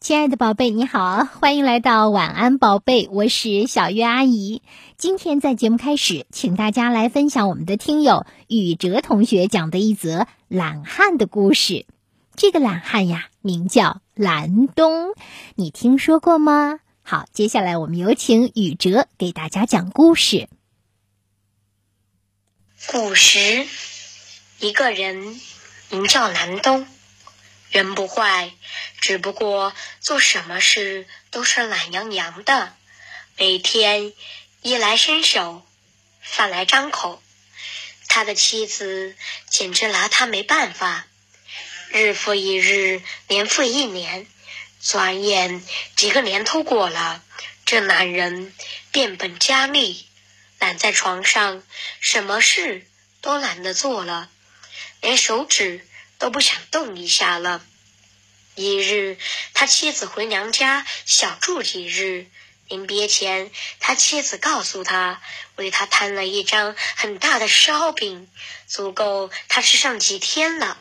亲爱的宝贝，你好，欢迎来到晚安宝贝，我是小月阿姨。今天在节目开始，请大家来分享我们的听友宇哲同学讲的一则懒汉的故事。这个懒汉呀，名叫蓝东，你听说过吗？好，接下来我们有请宇哲给大家讲故事。古时，一个人名叫蓝东。人不坏，只不过做什么事都是懒洋洋的，每天衣来伸手，饭来张口。他的妻子简直拿他没办法，日复一日，年复一年，转眼几个年头过了，这男人变本加厉，懒在床上，什么事都懒得做了，连手指。都不想动一下了。一日，他妻子回娘家小住几日，临别前，他妻子告诉他，为他摊了一张很大的烧饼，足够他吃上几天了，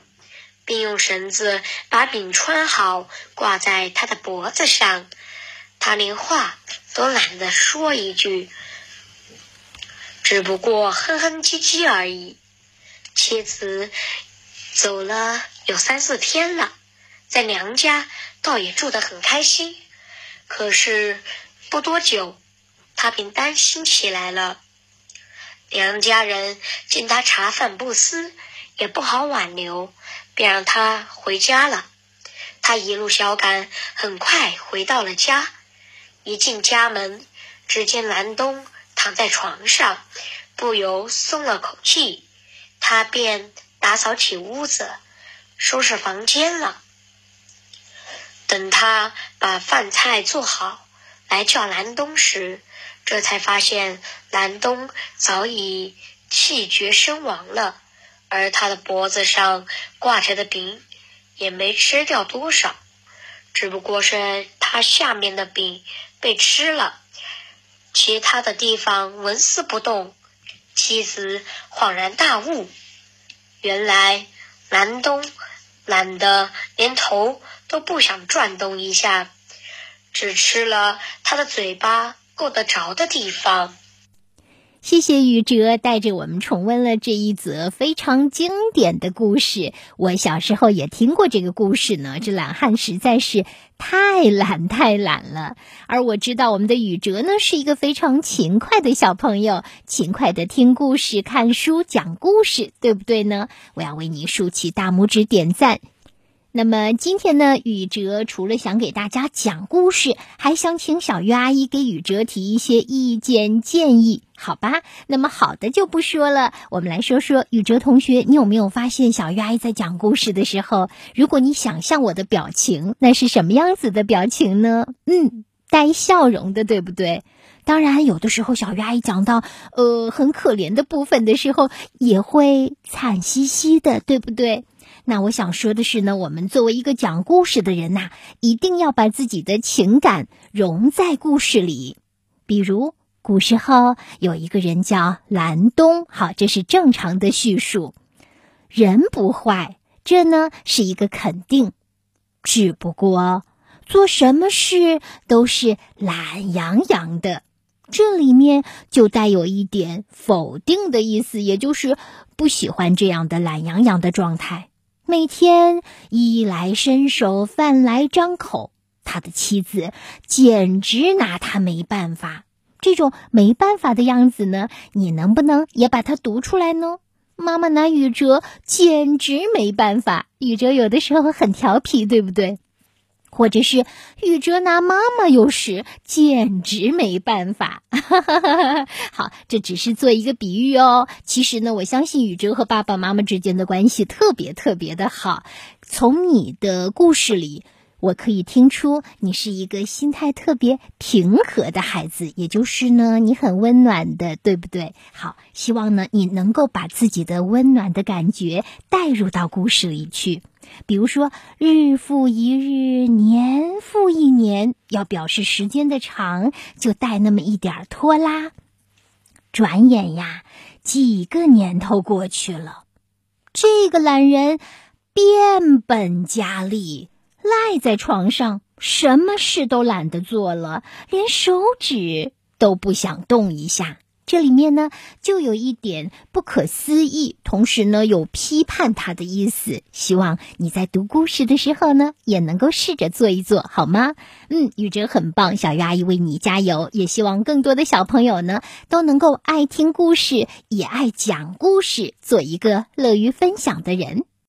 并用绳子把饼穿好，挂在他的脖子上。他连话都懒得说一句，只不过哼哼唧唧而已。妻子。走了有三四天了，在娘家倒也住得很开心。可是不多久，他便担心起来了。娘家人见他茶饭不思，也不好挽留，便让他回家了。他一路小赶，很快回到了家。一进家门，只见蓝东躺在床上，不由松了口气。他便。打扫起屋子，收拾房间了。等他把饭菜做好，来叫蓝东时，这才发现蓝东早已气绝身亡了，而他的脖子上挂着的饼也没吃掉多少，只不过是他下面的饼被吃了，其他的地方纹丝不动。妻子恍然大悟。原来南东懒得连头都不想转动一下，只吃了他的嘴巴够得着的地方。谢谢宇哲带着我们重温了这一则非常经典的故事。我小时候也听过这个故事呢。这懒汉实在是太懒太懒了。而我知道我们的宇哲呢是一个非常勤快的小朋友，勤快的听故事、看书、讲故事，对不对呢？我要为你竖起大拇指点赞。那么今天呢，宇哲除了想给大家讲故事，还想请小鱼阿姨给宇哲提一些意见建议，好吧？那么好的就不说了，我们来说说宇哲同学，你有没有发现小鱼阿姨在讲故事的时候，如果你想象我的表情，那是什么样子的表情呢？嗯，带笑容的，对不对？当然，有的时候小鱼阿姨讲到呃很可怜的部分的时候，也会惨兮兮的，对不对？那我想说的是呢，我们作为一个讲故事的人呐，一定要把自己的情感融在故事里。比如，古时候有一个人叫蓝东，好，这是正常的叙述。人不坏，这呢是一个肯定，只不过做什么事都是懒洋洋的，这里面就带有一点否定的意思，也就是不喜欢这样的懒洋洋的状态。每天衣来伸手，饭来张口，他的妻子简直拿他没办法。这种没办法的样子呢，你能不能也把它读出来呢？妈妈拿宇哲简直没办法，宇哲有的时候很调皮，对不对？或者是宇哲拿妈妈有时简直没办法。好，这只是做一个比喻哦。其实呢，我相信宇哲和爸爸妈妈之间的关系特别特别的好。从你的故事里。我可以听出你是一个心态特别平和的孩子，也就是呢，你很温暖的，对不对？好，希望呢你能够把自己的温暖的感觉带入到故事里去。比如说，日复一日，年复一年，要表示时间的长，就带那么一点拖拉。转眼呀，几个年头过去了，这个懒人变本加厉。赖在床上什么事都懒得做了，连手指都不想动一下。这里面呢，就有一点不可思议，同时呢，有批判他的意思。希望你在读故事的时候呢，也能够试着做一做，好吗？嗯，宇哲很棒，小鱼阿姨为你加油。也希望更多的小朋友呢，都能够爱听故事，也爱讲故事，做一个乐于分享的人。